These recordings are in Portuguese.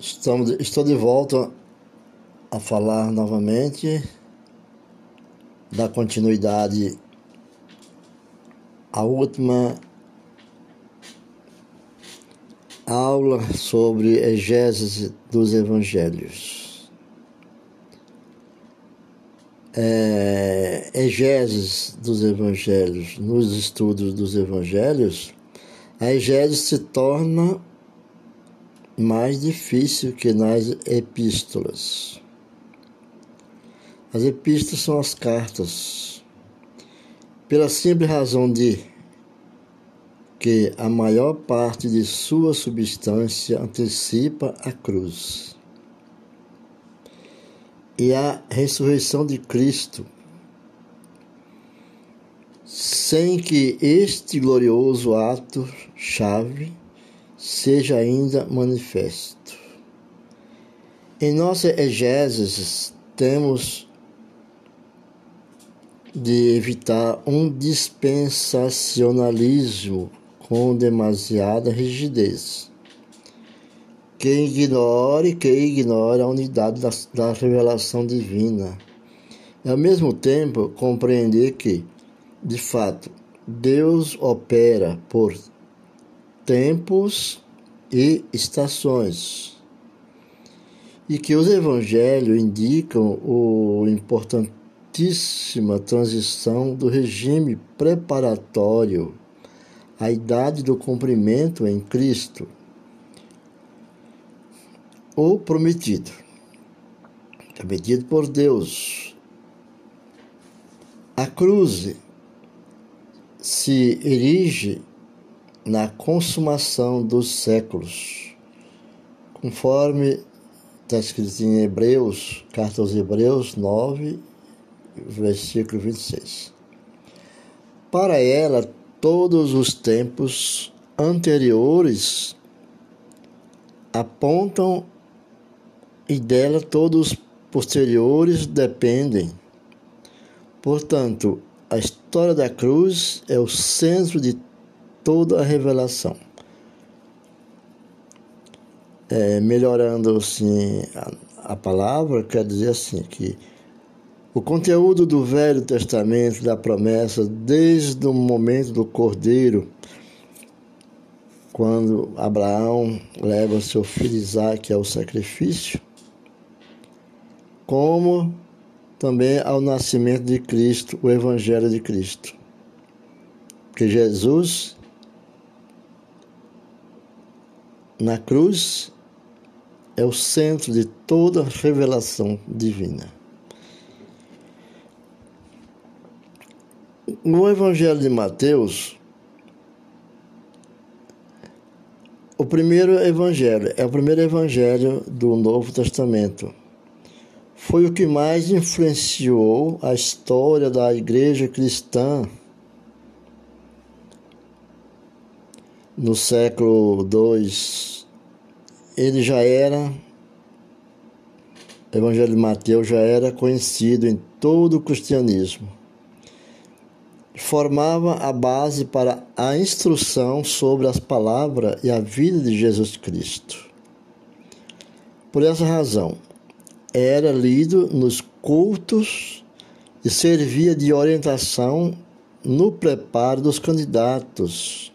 Estamos, estou de volta a falar novamente da continuidade à última aula sobre exégese dos evangelhos. É, dos evangelhos, nos estudos dos evangelhos, a exégese se torna mais difícil que nas epístolas. As epístolas são as cartas, pela simples razão de que a maior parte de sua substância antecipa a cruz. E a ressurreição de Cristo, sem que este glorioso ato chave seja ainda manifesto. Em nossa exégesis temos de evitar um dispensacionalismo com demasiada rigidez, que ignore, que ignore a unidade da, da revelação divina. E ao mesmo tempo compreender que, de fato, Deus opera por tempos e estações. E que os evangelhos indicam o importantíssima transição do regime preparatório à idade do cumprimento em Cristo, o prometido, prometido por Deus. A cruz se erige na consumação dos séculos, conforme está escrito em Hebreus, carta aos Hebreus 9, versículo 26. Para ela, todos os tempos anteriores apontam e dela todos os posteriores dependem. Portanto, a história da cruz é o centro de toda a revelação. É, melhorando assim a, a palavra, quer dizer assim que o conteúdo do Velho Testamento, da promessa, desde o momento do Cordeiro, quando Abraão leva seu filho Isaac ao sacrifício, como também ao nascimento de Cristo, o Evangelho de Cristo. Que Jesus na cruz é o centro de toda revelação divina. No Evangelho de Mateus, o primeiro evangelho é o primeiro evangelho do Novo Testamento. Foi o que mais influenciou a história da igreja cristã no século II, ele já era, o Evangelho de Mateus já era conhecido em todo o cristianismo. Formava a base para a instrução sobre as palavras e a vida de Jesus Cristo. Por essa razão, era lido nos cultos e servia de orientação no preparo dos candidatos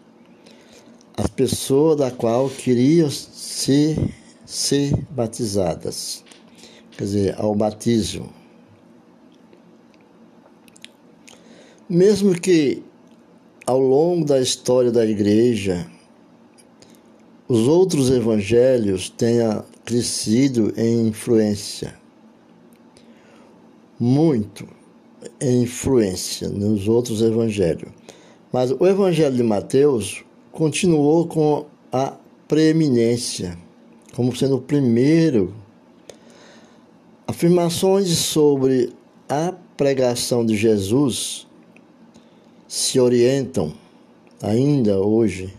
as pessoas da qual queriam ser, ser batizadas, quer dizer, ao batismo. Mesmo que ao longo da história da igreja os outros evangelhos tenham crescido em influência, muito em influência nos outros evangelhos. Mas o evangelho de Mateus continuou com a preeminência, como sendo o primeiro. Afirmações sobre a pregação de Jesus se orientam ainda hoje,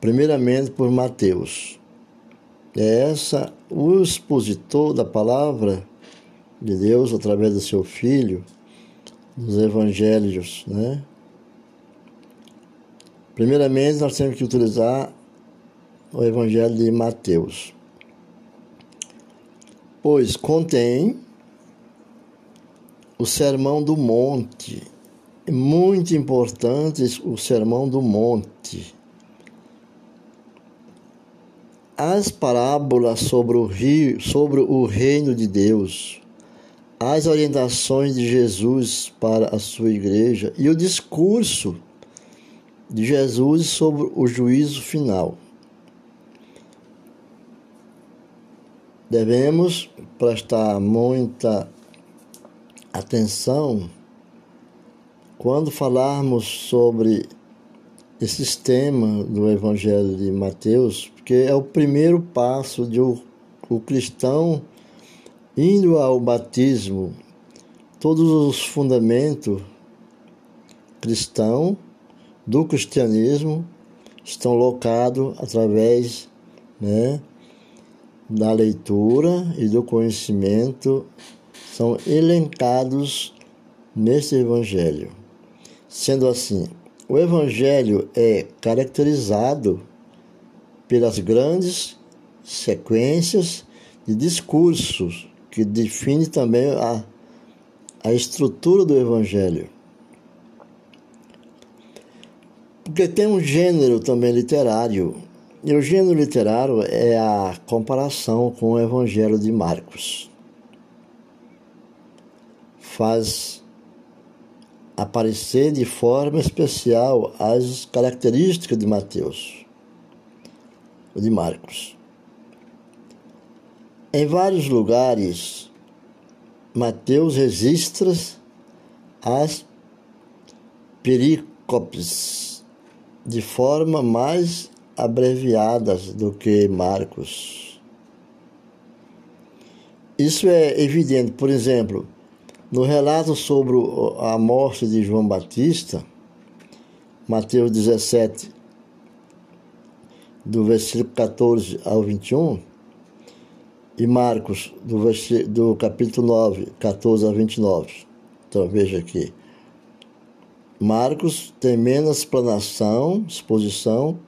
primeiramente por Mateus. É essa o expositor da palavra de Deus através do seu filho, dos evangelhos, né? Primeiramente, nós temos que utilizar o Evangelho de Mateus. pois contém o Sermão do Monte. Muito importante o Sermão do Monte. As parábolas sobre o, rio, sobre o reino de Deus, as orientações de Jesus para a sua igreja e o discurso de Jesus sobre o juízo final. Devemos prestar muita atenção quando falarmos sobre esse tema do Evangelho de Mateus, porque é o primeiro passo de o, o cristão indo ao batismo, todos os fundamentos cristão do cristianismo estão locados através né, da leitura e do conhecimento são elencados neste Evangelho. Sendo assim, o Evangelho é caracterizado pelas grandes sequências de discursos que define também a, a estrutura do Evangelho. Porque tem um gênero também literário e o gênero literário é a comparação com o Evangelho de Marcos. Faz aparecer de forma especial as características de Mateus, de Marcos. Em vários lugares, Mateus registra as perícopes de forma mais abreviadas do que Marcos. Isso é evidente, por exemplo, no relato sobre a morte de João Batista, Mateus 17, do versículo 14 ao 21, e Marcos, do, do capítulo 9, 14 a 29. Então veja aqui. Marcos tem menos explanação, exposição,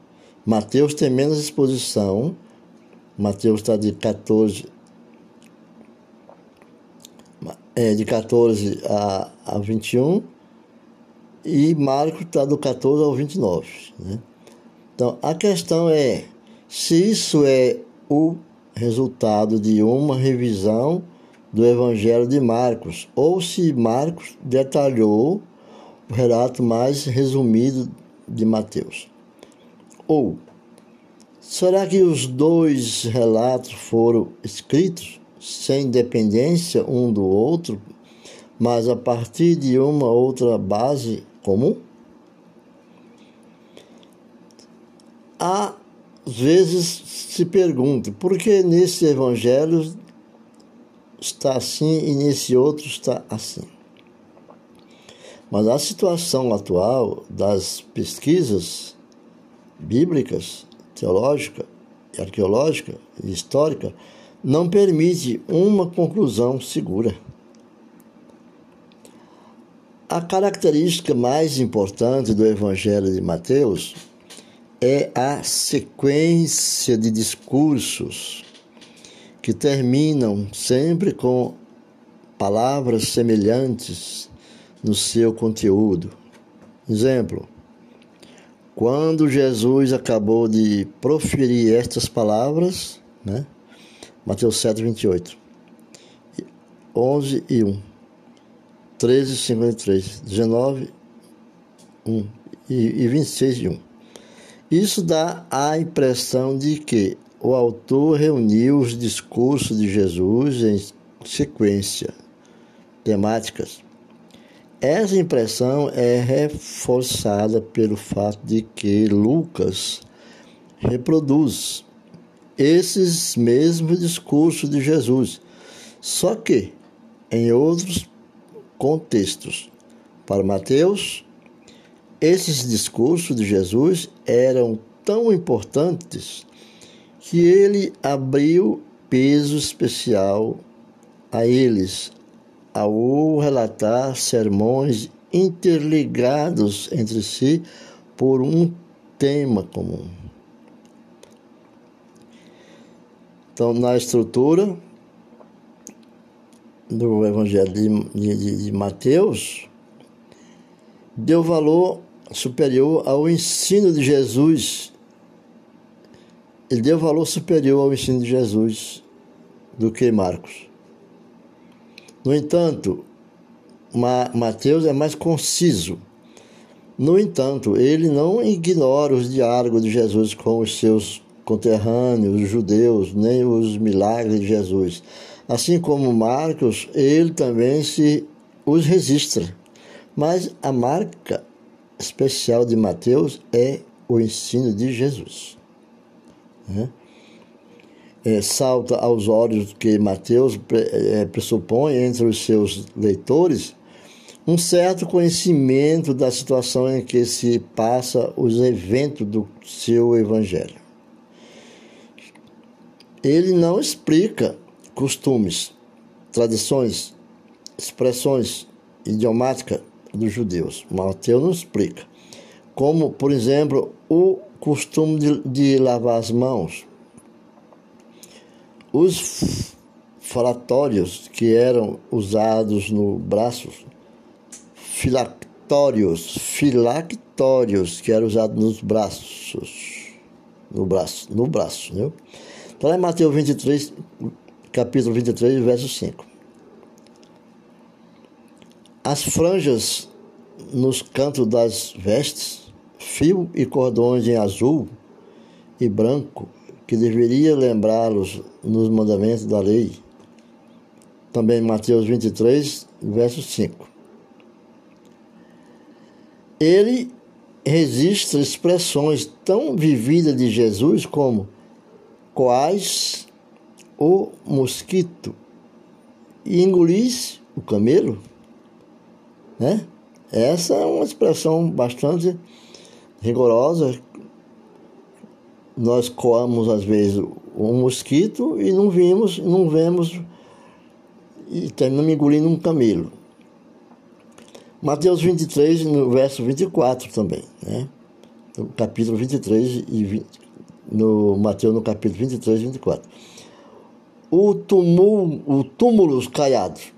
Mateus tem menos exposição. Mateus está de 14, é, de 14 a, a 21 e Marcos está do 14 ao 29. Né? Então a questão é se isso é o resultado de uma revisão do Evangelho de Marcos ou se Marcos detalhou o relato mais resumido de Mateus. Ou será que os dois relatos foram escritos sem dependência um do outro, mas a partir de uma outra base comum? Às vezes se pergunta por que nesse evangelho está assim e nesse outro está assim. Mas a situação atual das pesquisas bíblicas, teológica, arqueológica e histórica não permite uma conclusão segura. A característica mais importante do Evangelho de Mateus é a sequência de discursos que terminam sempre com palavras semelhantes no seu conteúdo. Exemplo: quando Jesus acabou de proferir estas palavras, né? Mateus 7, 28, 11 e 1, 13, 53, 19, 1 e 26 e 1. Isso dá a impressão de que o autor reuniu os discursos de Jesus em sequência temáticas essa impressão é reforçada pelo fato de que Lucas reproduz esses mesmos discursos de Jesus, só que em outros contextos. Para Mateus, esses discursos de Jesus eram tão importantes que ele abriu peso especial a eles ao relatar sermões interligados entre si por um tema comum. Então, na estrutura, do Evangelho de, de, de Mateus deu valor superior ao ensino de Jesus. Ele deu valor superior ao ensino de Jesus do que Marcos. No entanto, Mateus é mais conciso. No entanto, ele não ignora os diálogos de Jesus com os seus conterrâneos, os judeus, nem os milagres de Jesus. Assim como Marcos, ele também se os registra. Mas a marca especial de Mateus é o ensino de Jesus. Né? É, salta aos olhos que Mateus é, pressupõe entre os seus leitores um certo conhecimento da situação em que se passa os eventos do seu evangelho. Ele não explica costumes, tradições, expressões idiomáticas dos judeus. Mateus não explica. Como, por exemplo, o costume de, de lavar as mãos. Os falatórios que eram usados no braço, filactórios, filactórios que eram usados nos braços, no braço, no braço, né? Então, em Mateus 23, capítulo 23, verso 5. As franjas nos cantos das vestes, fio e cordões em azul e branco, que deveria lembrá-los nos mandamentos da lei. Também Mateus 23, verso 5. Ele registra expressões tão vividas de Jesus como quais o mosquito e engolisse o camelo, né? Essa é uma expressão bastante rigorosa. Nós coamos às vezes um mosquito e não vimos, não vemos e terminamos engolindo um camelo. Mateus 23, no verso 24 também, né? No capítulo 23 e 20, no Mateus no capítulo 23 e 24. O túmulo, o túmulos caiados.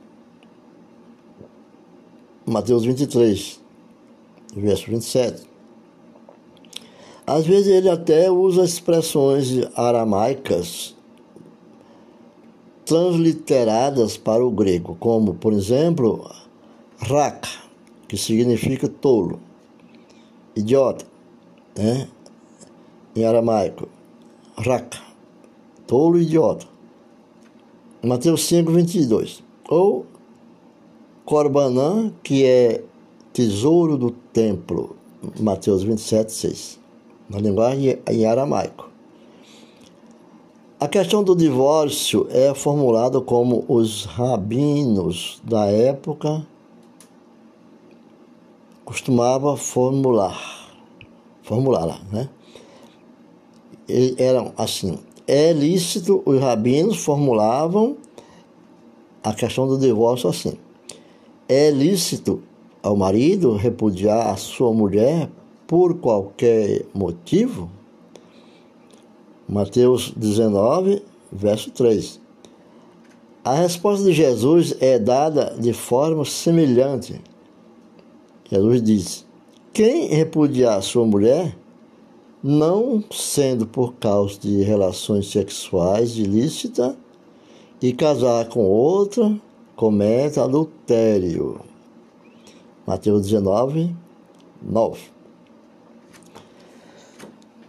Mateus 23, verso 27. Às vezes ele até usa expressões aramaicas transliteradas para o grego, como, por exemplo, raka, que significa tolo, idiota, né? em aramaico, raka, tolo idiota. Mateus 5, 22. Ou Corbanã, que é tesouro do templo, Mateus 27, 6. Na linguagem em aramaico. A questão do divórcio é formulada como os rabinos da época costumavam formular, formulá-la, né? eram assim: é lícito, os rabinos formulavam a questão do divórcio assim: é lícito ao marido repudiar a sua mulher por qualquer motivo? Mateus 19, verso 3. A resposta de Jesus é dada de forma semelhante. Jesus diz: Quem repudiar sua mulher não sendo por causa de relações sexuais ilícitas, e casar com outra, comete adultério. Mateus 19, 9.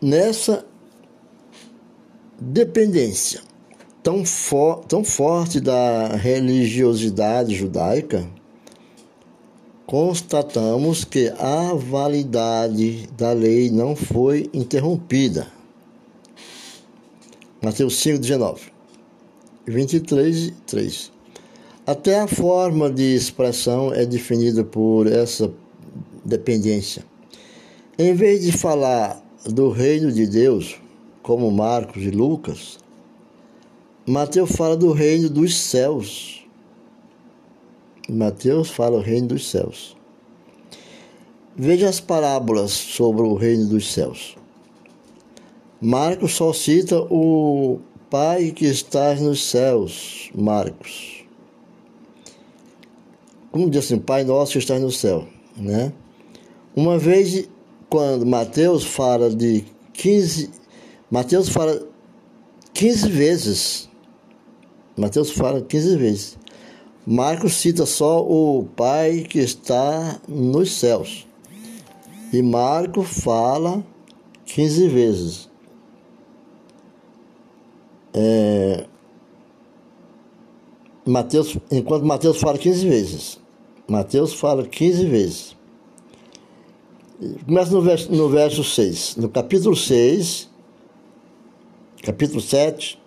Nessa dependência tão, for, tão forte da religiosidade judaica, constatamos que a validade da lei não foi interrompida. Mateus 5, 19, 23, 3. Até a forma de expressão é definida por essa dependência. Em vez de falar do reino de Deus, como Marcos e Lucas, Mateus fala do reino dos céus Mateus fala o reino dos céus. Veja as parábolas sobre o reino dos céus. Marcos só cita o Pai que está nos céus, Marcos. como diz assim, Pai nosso que está no céu, né? Uma vez quando Mateus fala de 15, Mateus fala 15 vezes. Mateus fala 15 vezes. Marcos cita só o Pai que está nos céus. E Marco fala 15 vezes. É, Mateus, enquanto Mateus fala 15 vezes. Mateus fala 15 vezes. Começa no verso, no verso 6. No capítulo 6, capítulo 7,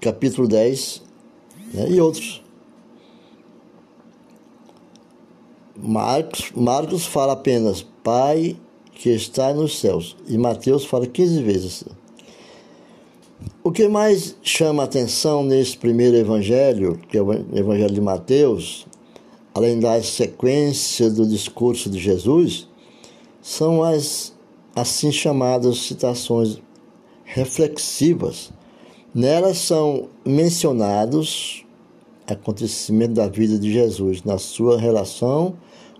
capítulo 10 né, e outros. Marcos, Marcos fala apenas Pai que está nos céus. E Mateus fala 15 vezes. O que mais chama atenção nesse primeiro evangelho, que é o evangelho de Mateus, além da sequência do discurso de Jesus, são as assim chamadas citações reflexivas. Nelas são mencionados acontecimentos da vida de Jesus na sua relação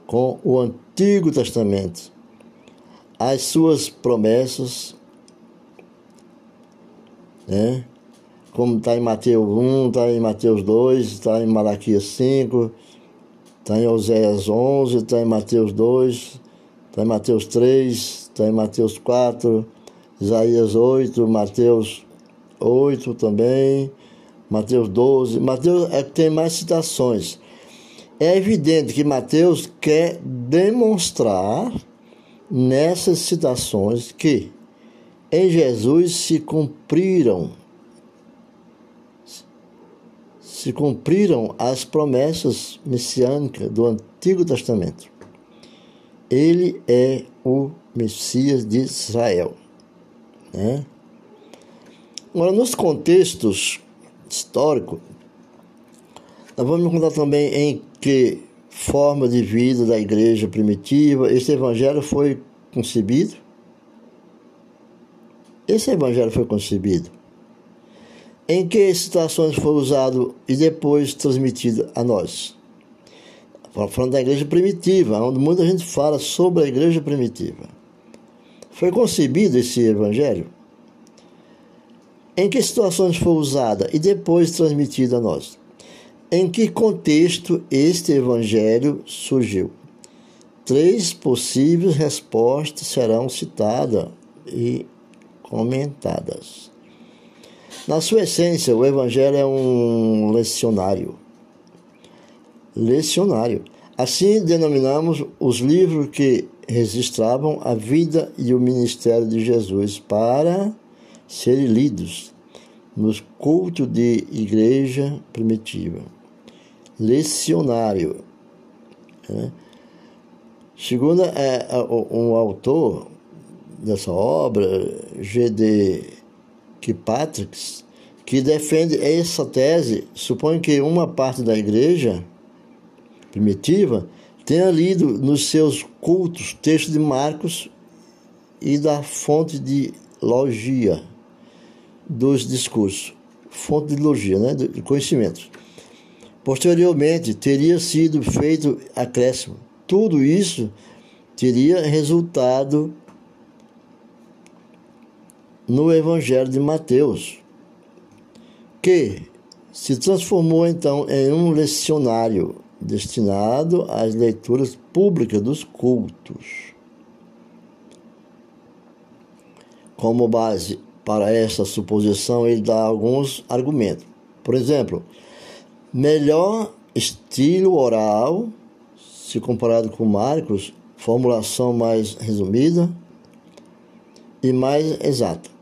com o Antigo Testamento, as suas promessas né? Como está em Mateus 1, está em Mateus 2, está em Malaquias 5, está em Oséias 11, está em Mateus 2, está em Mateus 3, está em Mateus 4, Isaías 8, Mateus 8 também, Mateus 12. Mateus é tem mais citações. É evidente que Mateus quer demonstrar nessas citações que em Jesus se cumpriram se cumpriram as promessas messiânicas do Antigo Testamento. Ele é o Messias de Israel. Né? Agora, nos contextos históricos, nós vamos contar também em que forma de vida da igreja primitiva esse evangelho foi concebido esse evangelho foi concebido? Em que situações foi usado e depois transmitido a nós? Falando da igreja primitiva, onde muita gente fala sobre a igreja primitiva. Foi concebido esse evangelho? Em que situações foi usada e depois transmitido a nós? Em que contexto este evangelho surgiu? Três possíveis respostas serão citadas e comentadas. Na sua essência, o Evangelho é um lecionário. Lecionário. Assim denominamos os livros que registravam a vida e o ministério de Jesus para serem lidos nos cultos de igreja primitiva. Lecionário. Né? Segundo é, um autor, dessa obra, G.D. Kirkpatrick, que defende essa tese, supõe que uma parte da igreja primitiva tenha lido nos seus cultos textos de Marcos e da fonte de logia dos discursos, fonte de logia, né, de conhecimentos. Posteriormente, teria sido feito acréscimo. Tudo isso teria resultado no Evangelho de Mateus, que se transformou então em um lecionário destinado às leituras públicas dos cultos. Como base para essa suposição, ele dá alguns argumentos. Por exemplo, melhor estilo oral, se comparado com Marcos, formulação mais resumida e mais exata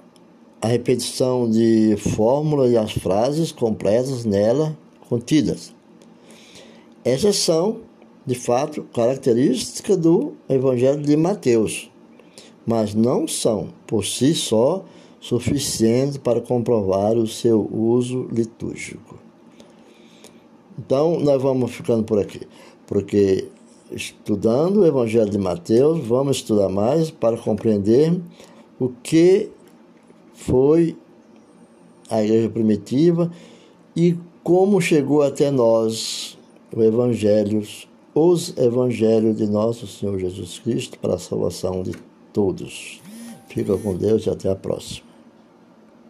a repetição de fórmulas e as frases completas nela contidas. Essas são, de fato, características do Evangelho de Mateus, mas não são, por si só, suficientes para comprovar o seu uso litúrgico. Então, nós vamos ficando por aqui, porque estudando o Evangelho de Mateus, vamos estudar mais para compreender o que foi a igreja primitiva e como chegou até nós o evangelhos, os evangelhos de nosso Senhor Jesus Cristo para a salvação de todos. Fica com Deus e até a próxima.